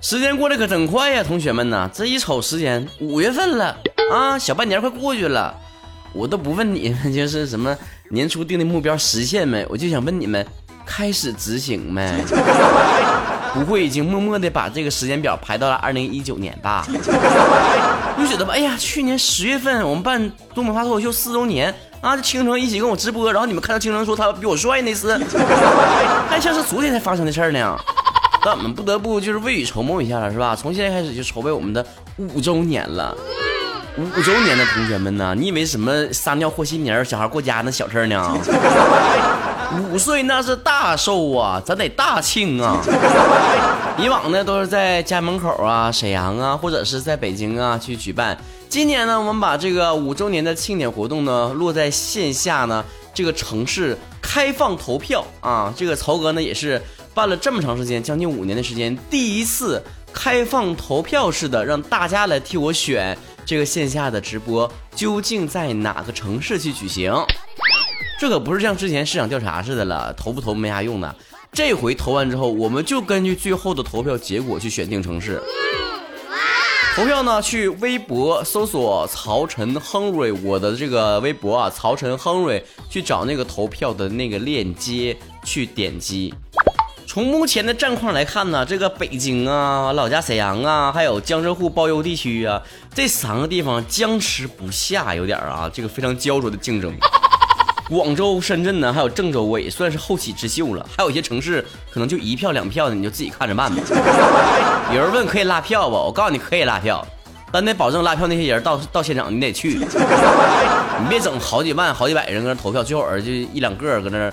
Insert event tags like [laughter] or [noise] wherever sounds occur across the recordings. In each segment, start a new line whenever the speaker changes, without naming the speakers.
时间过得可真快呀，同学们呐！这一瞅时间，五月份了啊，小半年快过去了。我都不问你们，就是什么年初定的目标实现没？我就想问你们，开始执行呗？[laughs] 不会已经默默的把这个时间表排到了二零一九年吧？我就觉得吧，哎呀，去年十月份我们办《东北话脱口秀》四周年啊，这青城一起跟我直播，然后你们看到青城说他比我帅那次，[laughs] 还像是昨天才发生的事儿呢。那我们不得不就是未雨绸缪一下了，是吧？从现在开始就筹备我们的五周年了。五周年的同学们呢？你以为什么撒尿和稀泥小孩过家那小事呢？五岁那是大寿啊，咱得大庆啊！[laughs] 以往呢都是在家门口啊、沈阳啊，或者是在北京啊去举办。今年呢，我们把这个五周年的庆典活动呢落在线下呢这个城市开放投票啊。这个曹哥呢也是。办了这么长时间，将近五年的时间，第一次开放投票式的让大家来替我选这个线下的直播究竟在哪个城市去举行？这可不是像之前市场调查似的了，投不投没啥用的。这回投完之后，我们就根据最后的投票结果去选定城市。投票呢，去微博搜索曹晨亨瑞，我的这个微博啊，曹晨亨瑞，去找那个投票的那个链接去点击。从目前的战况来看呢，这个北京啊、老家沈阳啊，还有江浙沪包邮地区啊，这三个地方僵持不下，有点啊，这个非常焦灼的竞争。广州、深圳呢，还有郑州，我也算是后起之秀了。还有一些城市可能就一票两票的，你就自己看着办吧。有人问可以拉票不？我告诉你可以拉票，但得保证拉票那些人到到现场你得去，你别整好几万、好几百人搁那投票，最后就一两个搁那。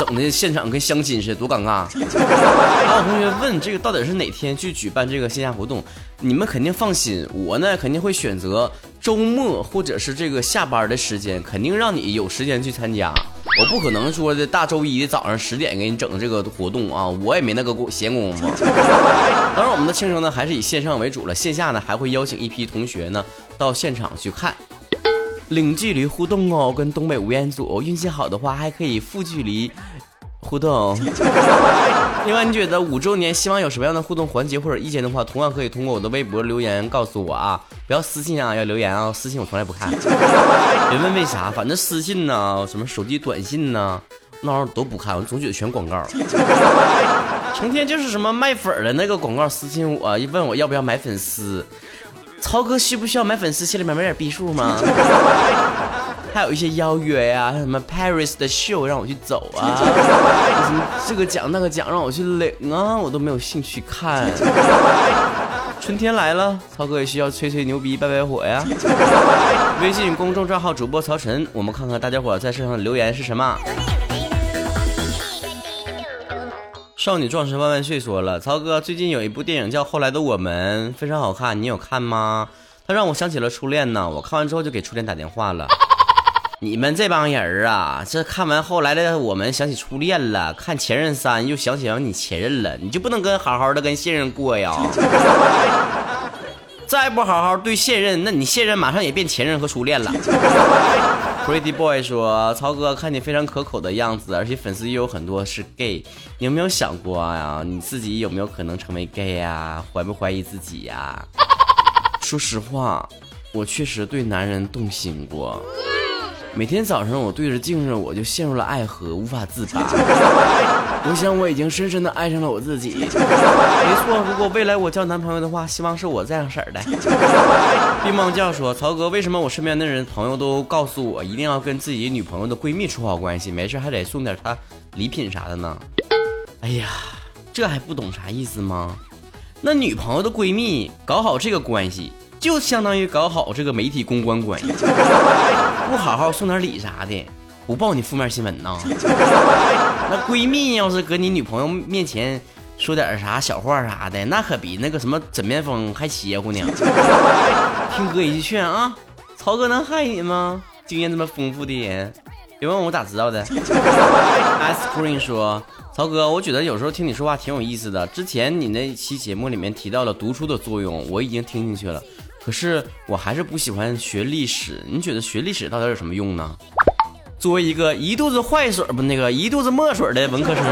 整的现场跟相亲似的，多尴尬！[laughs] 还有同学问这个到底是哪天去举办这个线下活动？你们肯定放心，我呢肯定会选择周末或者是这个下班的时间，肯定让你有时间去参加。我不可能说的大周一的早上十点给你整这个活动啊，我也没那个闲工夫。当然，我们的庆生呢还是以线上为主了，线下呢还会邀请一批同学呢到现场去看。零距离互动哦，跟东北吴彦祖，运气好的话还可以负距离互动。[laughs] 另外，你觉得五周年希望有什么样的互动环节或者意见的话，同样可以通过我的微博留言告诉我啊，不要私信啊，要留言啊，私信我从来不看。[laughs] 别问为啥，反正私信呢，什么手机短信呢，那玩意儿都不看，我总觉得全广告。[laughs] 成天就是什么卖粉的那个广告私信我，一问我要不要买粉丝。曹哥需不需要买粉丝？心里面买点逼数吗？[laughs] 还有一些邀约呀，什么 Paris 的秀让我去走啊，什么这个奖那个奖让我去领啊，我都没有兴趣看。春天来了，曹哥也需要吹吹牛逼、拜拜火呀。微信公众账号主播曹晨，我们看看大家伙在身上的留言是什么。少女壮士万万岁说了，曹哥最近有一部电影叫《后来的我们》，非常好看，你有看吗？他让我想起了初恋呢。我看完之后就给初恋打电话了。[laughs] 你们这帮人啊，这看完后来的我们想起初恋了，看前任三又想起了你前任了，你就不能跟好好的跟现任过呀？[laughs] 再不好好对现任，那你现任马上也变前任和初恋了。[laughs] Pretty boy 说：“曹哥看你非常可口的样子，而且粉丝又有很多是 gay，你有没有想过呀？你自己有没有可能成为 gay 呀？怀不怀疑自己呀？” [laughs] 说实话，我确实对男人动心过。每天早上我对着镜子，我就陷入了爱河，无法自拔。[laughs] 我想我已经深深的爱上了我自己。没错，如果未来我交男朋友的话，希望是我这样式儿的。[laughs] 乒乓教说：“曹哥，为什么我身边的人朋友都告诉我，一定要跟自己女朋友的闺蜜处好关系，没事还得送点她礼品啥的呢？”哎呀，这还不懂啥意思吗？那女朋友的闺蜜搞好这个关系。就相当于搞好这个媒体公关关系，不好好送点礼啥的，不报你负面新闻呐。[laughs] 那闺蜜要是搁你女朋友面前说点啥小话啥的，那可比那个什么枕边风还邪乎呢。[laughs] 听哥一句劝啊，曹哥能害你吗？经验这么丰富的人，别问我咋知道的。[laughs] Ice Cream 说：“曹哥，我觉得有时候听你说话挺有意思的。之前你那期节目里面提到了读书的作用，我已经听进去了。可是我还是不喜欢学历史。你觉得学历史到底有什么用呢？作为一个一肚子坏水不那个一肚子墨水的文科生，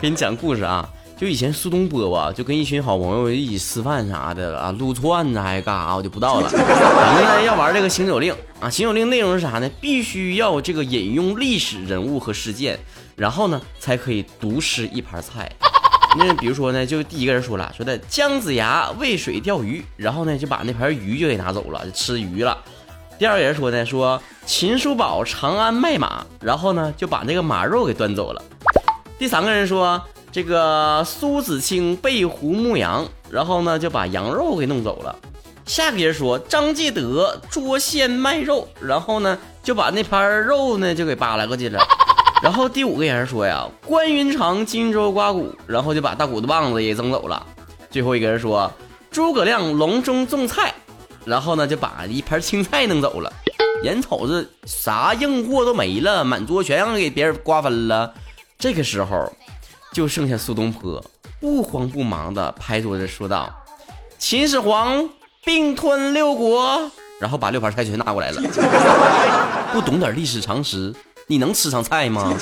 给你讲故事啊。”就以前苏东坡吧，就跟一群好朋友一起吃饭啥的啊，撸串子还干啥，我就不知道了。反正呢要玩这个行走令啊，行走令内容是啥呢？必须要这个引用历史人物和事件，然后呢才可以独吃一盘菜。那比如说呢，就第一个人说了，说的姜子牙渭水钓鱼，然后呢就把那盘鱼就给拿走了，就吃鱼了。第二个人说呢，说秦叔宝长安卖马，然后呢就把那个马肉给端走了。第三个人说。这个苏子清背胡牧羊，然后呢就把羊肉给弄走了。下个人说张继德捉仙卖肉，然后呢就把那盘肉呢就给扒拉过去了。[laughs] 然后第五个人说呀关云长荆州刮骨，然后就把大骨头棒子也整走了。最后一个人说诸葛亮隆中种菜，然后呢就把一盘青菜弄走了。眼瞅着啥硬货都没了，满桌全让给别人瓜分了。这个时候。就剩下苏东坡不慌不忙的拍桌子说道：“秦始皇并吞六国，然后把六盘菜全拿过来了。[laughs] 不懂点历史常识，你能吃上菜吗？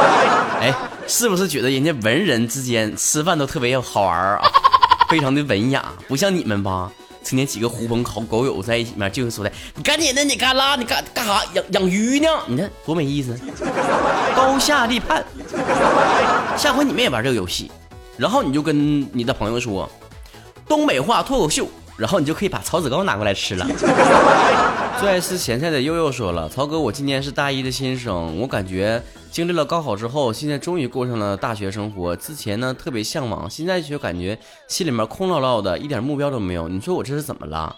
[laughs] 哎，是不是觉得人家文人之间吃饭都特别好玩啊？非常的文雅，不像你们吧？成天几个狐朋狗友在一起面，就是说的，你赶紧的，你干啦，你干干啥？养养鱼呢？你看多没意思，高下立判。”下回你们也玩这个游戏，然后你就跟你的朋友说东北话脱口秀，然后你就可以把草籽糕拿过来吃了。[laughs] 最爱吃咸菜的悠悠说了：“曹哥，我今年是大一的新生，我感觉经历了高考之后，现在终于过上了大学生活。之前呢特别向往，现在却感觉心里面空落落的，一点目标都没有。你说我这是怎么了？”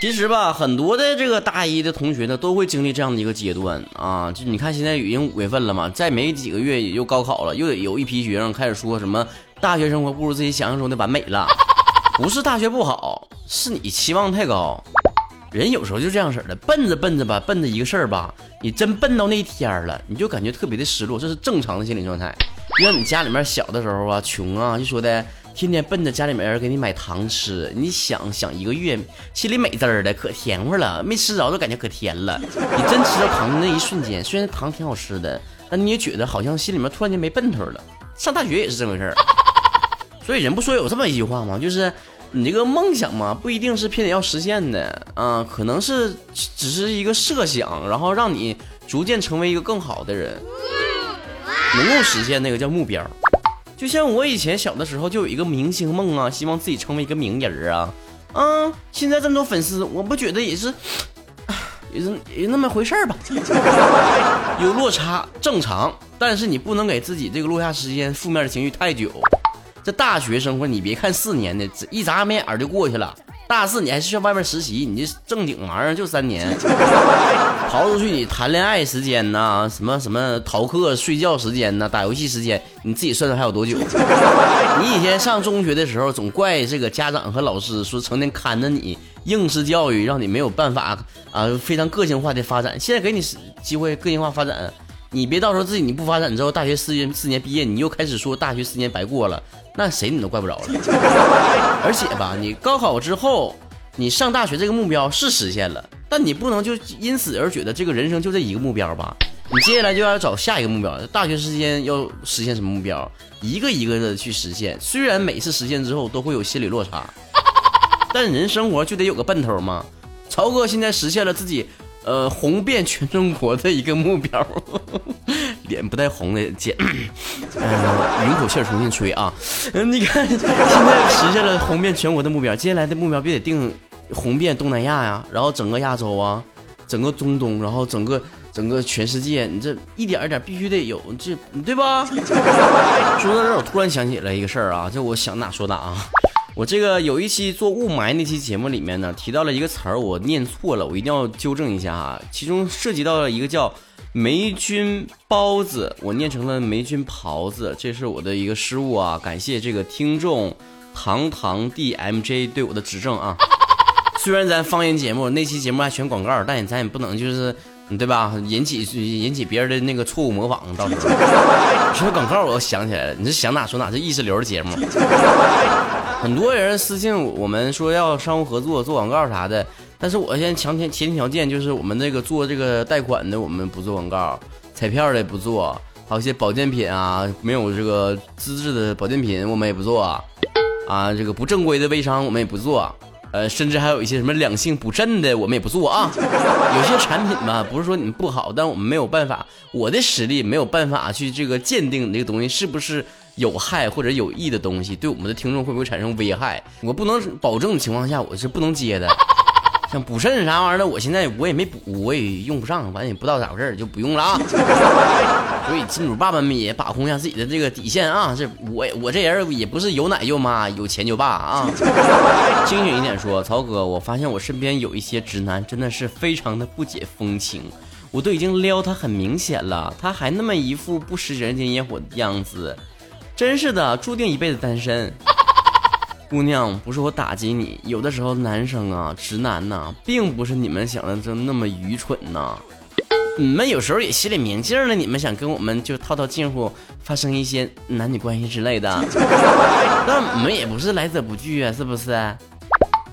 其实吧，很多的这个大一的同学呢，都会经历这样的一个阶段啊。就你看，现在已经五月份了嘛，再没几个月也就高考了，又得有一批学生开始说什么大学生活不如自己想象中的完美了。[laughs] 不是大学不好，是你期望太高。人有时候就这样式的，奔着奔着吧，奔着一个事儿吧，你真奔到那一天了，你就感觉特别的失落，这是正常的心理状态。就像你家里面小的时候啊，穷啊，就说的。天天奔着家里面人给你买糖吃，你想想一个月心里美滋儿的，可甜乎了。没吃着就感觉可甜了。你真吃到糖的那一瞬间，虽然糖挺好吃的，但你也觉得好像心里面突然间没奔头了。上大学也是这么回事儿。所以人不说有这么一句话吗？就是你这个梦想嘛，不一定是偏得要实现的啊，可能是只是一个设想，然后让你逐渐成为一个更好的人，能够实现那个叫目标。就像我以前小的时候就有一个明星梦啊，希望自己成为一个名人啊，啊，现在这么多粉丝，我不觉得也是，也是也那么回事吧，[laughs] 有落差正常，但是你不能给自己这个落下时间负面的情绪太久。这大学生活你别看四年的，一眨眼就过去了。大四你还是去外面实习，你这正经玩意儿就三年，[laughs] 刨出去你谈恋爱时间呐，什么什么逃课睡觉时间呐，打游戏时间，你自己算算还有多久？[laughs] 你以前上中学的时候总怪这个家长和老师说成天看着你，应试教育让你没有办法啊，非常个性化的发展。现在给你机会个性化发展，你别到时候自己你不发展之后，大学四年四年毕业你又开始说大学四年白过了。那谁你都怪不着了，[laughs] 而且吧，你高考之后，你上大学这个目标是实现了，但你不能就因此而觉得这个人生就这一个目标吧？你接下来就要找下一个目标，大学时间要实现什么目标？一个一个的去实现。虽然每次实现之后都会有心理落差，[laughs] 但人生活就得有个奔头嘛。曹哥现在实现了自己，呃，红遍全中国的一个目标。[laughs] 脸不带红的姐，嗯，[laughs] 云口气重新吹啊！嗯，你看，现在实现了红遍全国的目标，接下来的目标必得定红遍东南亚呀，然后整个亚洲啊，整个中东，然后整个整个全世界，你这一点一点必须得有，这对吧？说到这儿，我突然想起来一个事儿啊，这我想哪说哪啊！我这个有一期做雾霾那期节目里面呢，提到了一个词儿，我念错了，我一定要纠正一下啊，其中涉及到了一个叫。霉菌包子，我念成了霉菌袍子，这是我的一个失误啊！感谢这个听众堂堂 D M J 对我的指正啊。虽然咱方言节目那期节目还选广告，但咱也不能就是对吧？引起引起别人的那个错误模仿，到时候说广告我又想起来了，你是想哪说哪，这意识流的节目。很多人私信我们说要商务合作做广告啥的，但是我现在强前前提条件就是我们这个做这个贷款的我们不做广告，彩票的不做，还有一些保健品啊没有这个资质的保健品我们也不做，啊这个不正规的微商我们也不做。呃，甚至还有一些什么两性补肾的，我们也不做啊。有些产品吧，不是说你们不好，但我们没有办法，我的实力没有办法去这个鉴定这个东西是不是有害或者有益的东西，对我们的听众会不会产生危害，我不能保证的情况下，我是不能接的。[laughs] 像补肾啥玩意儿的，我现在我也没补，我也用不上，反正也不知道咋回事就不用了啊。[laughs] 所以金主爸爸们也把控一下自己的这个底线啊。这我我这人也不是有奶就妈，有钱就爸啊。[laughs] 清醒一点说，曹哥，我发现我身边有一些直男真的是非常的不解风情，我都已经撩他很明显了，他还那么一副不食人间烟火的样子，真是的，注定一辈子单身。[laughs] 姑娘，不是我打击你，有的时候男生啊，直男呐，并不是你们想的就那么愚蠢呐。你们有时候也心里明镜了，你们想跟我们就套套近乎，发生一些男女关系之类的，[laughs] 那我们也不是来者不拒啊，是不是？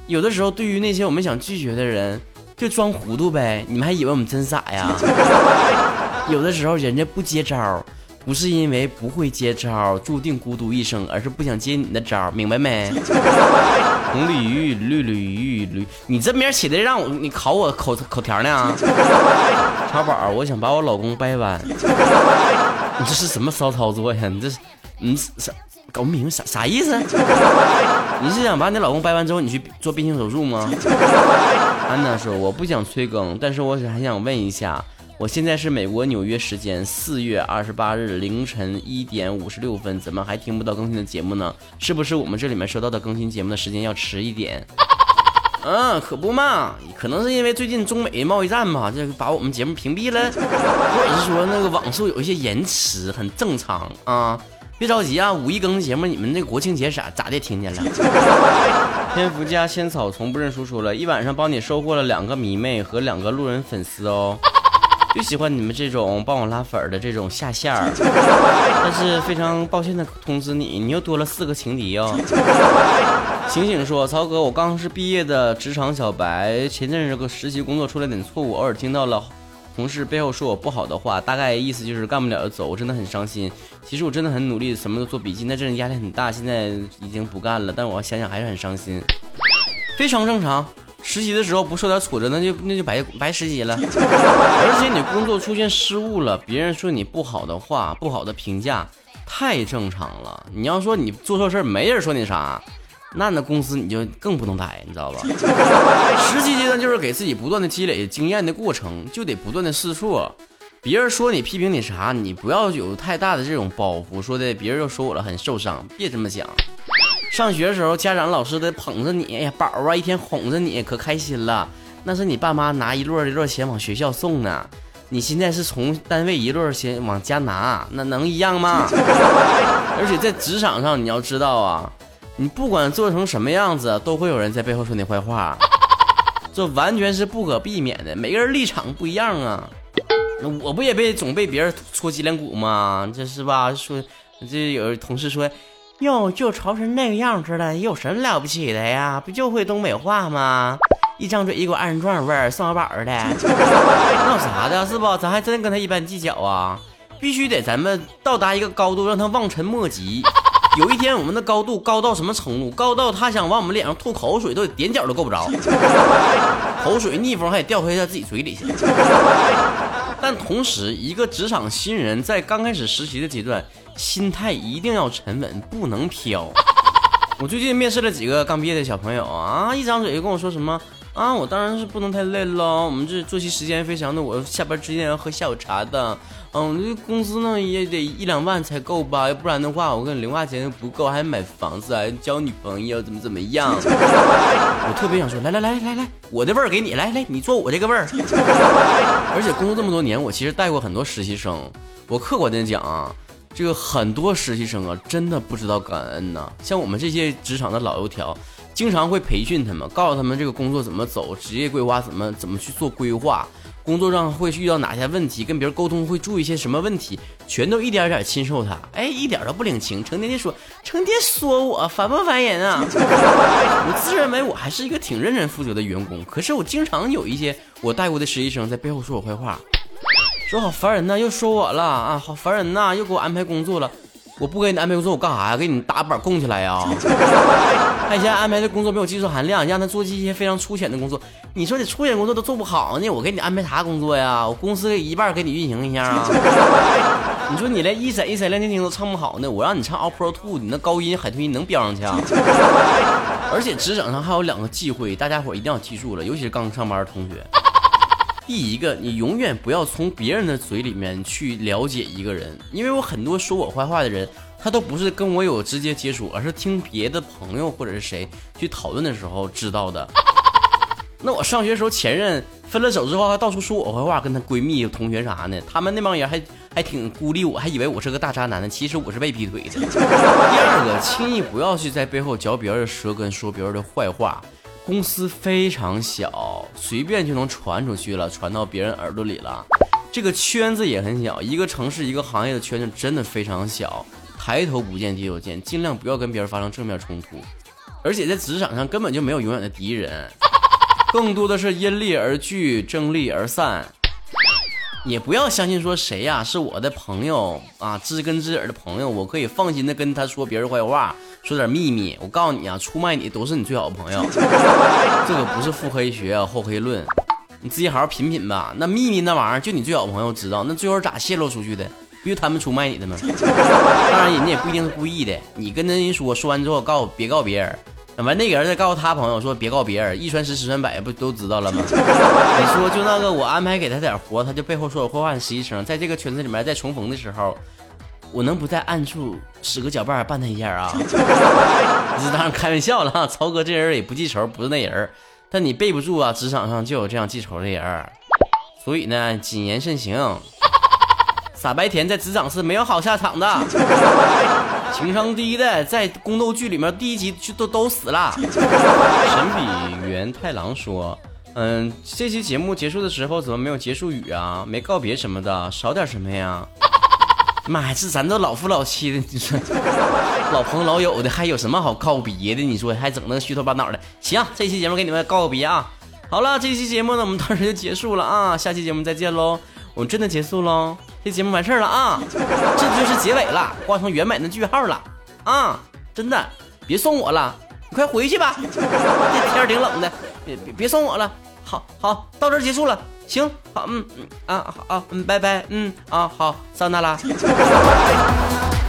有的时候对于那些我们想拒绝的人，就装糊涂呗，你们还以为我们真傻呀？[laughs] 有的时候人家不接招。不是因为不会接招，注定孤独一生，而是不想接你的招，明白没？[laughs] 红鲤鱼，绿鲤鱼，驴，你这名起的让我你考我口口条呢？茶宝，我想把我老公掰弯，[laughs] 你这是什么骚操作呀？你这是，你啥搞不明白啥啥意思？[laughs] 你是想把你老公掰弯之后，你去做变性手术吗？安娜说，我不想催更，但是我还想问一下。我现在是美国纽约时间四月二十八日凌晨一点五十六分，怎么还听不到更新的节目呢？是不是我们这里面收到的更新节目的时间要迟一点？嗯，[laughs] 可不嘛，可能是因为最近中美贸易战嘛，这把我们节目屏蔽了，或者是说那个网速有一些延迟，很正常啊。别着急啊，五一更的节目，你们那国庆节咋咋的听见了？天福家仙草从不认输说了一晚上帮你收获了两个迷妹和两个路人粉丝哦。就喜欢你们这种帮我拉粉的这种下线儿，[laughs] 但是非常抱歉的通知你，你又多了四个情敌哦。[laughs] 醒醒说，曹哥，我刚是毕业的职场小白，前阵这个实习工作出了点错误，偶尔听到了同事背后说我不好的话，大概意思就是干不了就走，我真的很伤心。其实我真的很努力，什么都做笔记，那阵压力很大，现在已经不干了，但我想想还是很伤心，非常正常。实习的时候不受点挫折，那就那就白白实习了。[laughs] 而且你工作出现失误了，别人说你不好的话、不好的评价，太正常了。你要说你做错事儿，没人说你啥，那那公司你就更不能待，你知道吧？[laughs] 实习阶段就是给自己不断的积累经验的过程，就得不断的试错。别人说你、批评你啥，你不要有太大的这种包袱，说的别人又说我了很受伤，别这么想。上学的时候，家长老师得捧着你，哎呀，宝啊，一天哄着你，可开心了。那是你爸妈拿一摞一摞钱往学校送呢，你现在是从单位一摞钱往家拿，那能一样吗？[laughs] 而且在职场上，你要知道啊，你不管做成什么样子，都会有人在背后说你坏话，[laughs] 这完全是不可避免的。每个人立场不一样啊，我不也被总被别人戳脊梁骨吗？这是吧？说这有同事说。哟，就潮成那个样子了，有什么了不起的呀？不就会东北话吗？一张嘴一股二人转味儿，宋小宝的，[laughs] 那有啥的，是不？咱还真跟他一般计较啊？必须得咱们到达一个高度，让他望尘莫及。[laughs] 有一天，我们的高度高到什么程度？高到他想往我们脸上吐口水，都得踮脚都够不着，[laughs] 口水逆风还得掉回他自己嘴里去。但同时，一个职场新人在刚开始实习的阶段，心态一定要沉稳，不能飘。[laughs] 我最近面试了几个刚毕业的小朋友啊，一张嘴就跟我说什么啊，我当然是不能太累喽，我们这作息时间非常的，我下班之前要喝下午茶的。嗯，这工资呢也得一两万才够吧，要不然的话，我跟零花钱不够，还买房子，还交女朋友，怎么怎么样？[laughs] 我特别想说，来来来来来，我的味儿给你，来来，你做我这个味儿。[laughs] 而且工作这么多年，我其实带过很多实习生，我客观的讲啊，这个很多实习生啊，真的不知道感恩呐。像我们这些职场的老油条，经常会培训他们，告诉他们这个工作怎么走，职业规划怎么怎么去做规划。工作上会遇到哪些问题，跟别人沟通会注意一些什么问题，全都一点点亲受他。哎，一点都不领情，成天的说，成天说我烦不烦人啊？[laughs] 我自认为我还是一个挺认真负责的员工，可是我经常有一些我带过的实习生在背后说我坏话，说好烦人呐，又说我了啊，好烦人呐，又给我安排工作了。我不给你安排工作，我干啥呀？给你打板供起来呀？他现在安排的工作没有技术含量，让他做一些非常粗浅的工作。你说你粗浅工作都做不好呢，我给你安排啥工作呀？我公司一半给你运行一下啊？[laughs] 你说你连一闪一闪亮晶晶都唱不好呢，我让你唱 All Pro Two，你那高音海豚音能飙上去啊？[laughs] 而且职场上还有两个忌讳，大家伙一定要记住了，尤其是刚上班的同学。第一个，你永远不要从别人的嘴里面去了解一个人，因为我很多说我坏话的人，他都不是跟我有直接接触，而是听别的朋友或者是谁去讨论的时候知道的。[laughs] 那我上学时候前任分了手之后，还到处说我坏话，跟他闺蜜、同学啥的，他们那帮人还还挺孤立我，还以为我是个大渣男呢。其实我是被劈腿的。[laughs] 第二个，轻易不要去在背后嚼别人的舌根，说别人的坏话。公司非常小，随便就能传出去了，传到别人耳朵里了。这个圈子也很小，一个城市、一个行业的圈子真的非常小。抬头不见低头见，尽量不要跟别人发生正面冲突。而且在职场上根本就没有永远的敌人，[laughs] 更多的是因利而聚，争利而散。也不要相信说谁呀是我的朋友啊，知根知底的朋友，我可以放心的跟他说别人坏话，说点秘密。我告诉你啊，出卖你都是你最好的朋友。[laughs] 这个不是腹黑学啊，厚黑论，你自己好好品品吧。那秘密那玩意儿就你最好的朋友知道，那最后咋泄露出去的？不就他们出卖你的吗？[laughs] 当然人家也不一定是故意的，你跟人说，说完之后告别告别人。完，那个人再告诉他朋友说别告别人，一传十，十传百，不都知道了吗？[laughs] 你说就那个我安排给他点活，他就背后说我坏话的实习生，在这个圈子里面再重逢的时候，我能不在暗处使个脚绊绊他一下啊？[laughs] 这当然开玩笑了，曹哥这人也不记仇，不是那人。但你备不住啊，职场上就有这样记仇的人，所以呢，谨言慎行。傻白甜在职场是没有好下场的。[laughs] 情商低的在宫斗剧里面第一集就都都死了。神笔元太郎说：“嗯，这期节目结束的时候怎么没有结束语啊？没告别什么的，少点什么呀？妈呀，这咱都老夫老妻的，你说老朋老友的，还有什么好告别的？你说还整那虚头巴脑的？行，这期节目给你们告个别啊！好了，这期节目呢，我们到这就结束了啊！下期节目再见喽！我们真的结束喽。”这节目完事儿了啊，这就是结尾了，画上圆满的句号了啊！真的，别送我了，你快回去吧。[laughs] 这天挺冷的，别别别送我了。好好，到这儿结束了。行，好，嗯嗯啊好啊，嗯，拜拜，嗯啊好，桑娜拉。[laughs]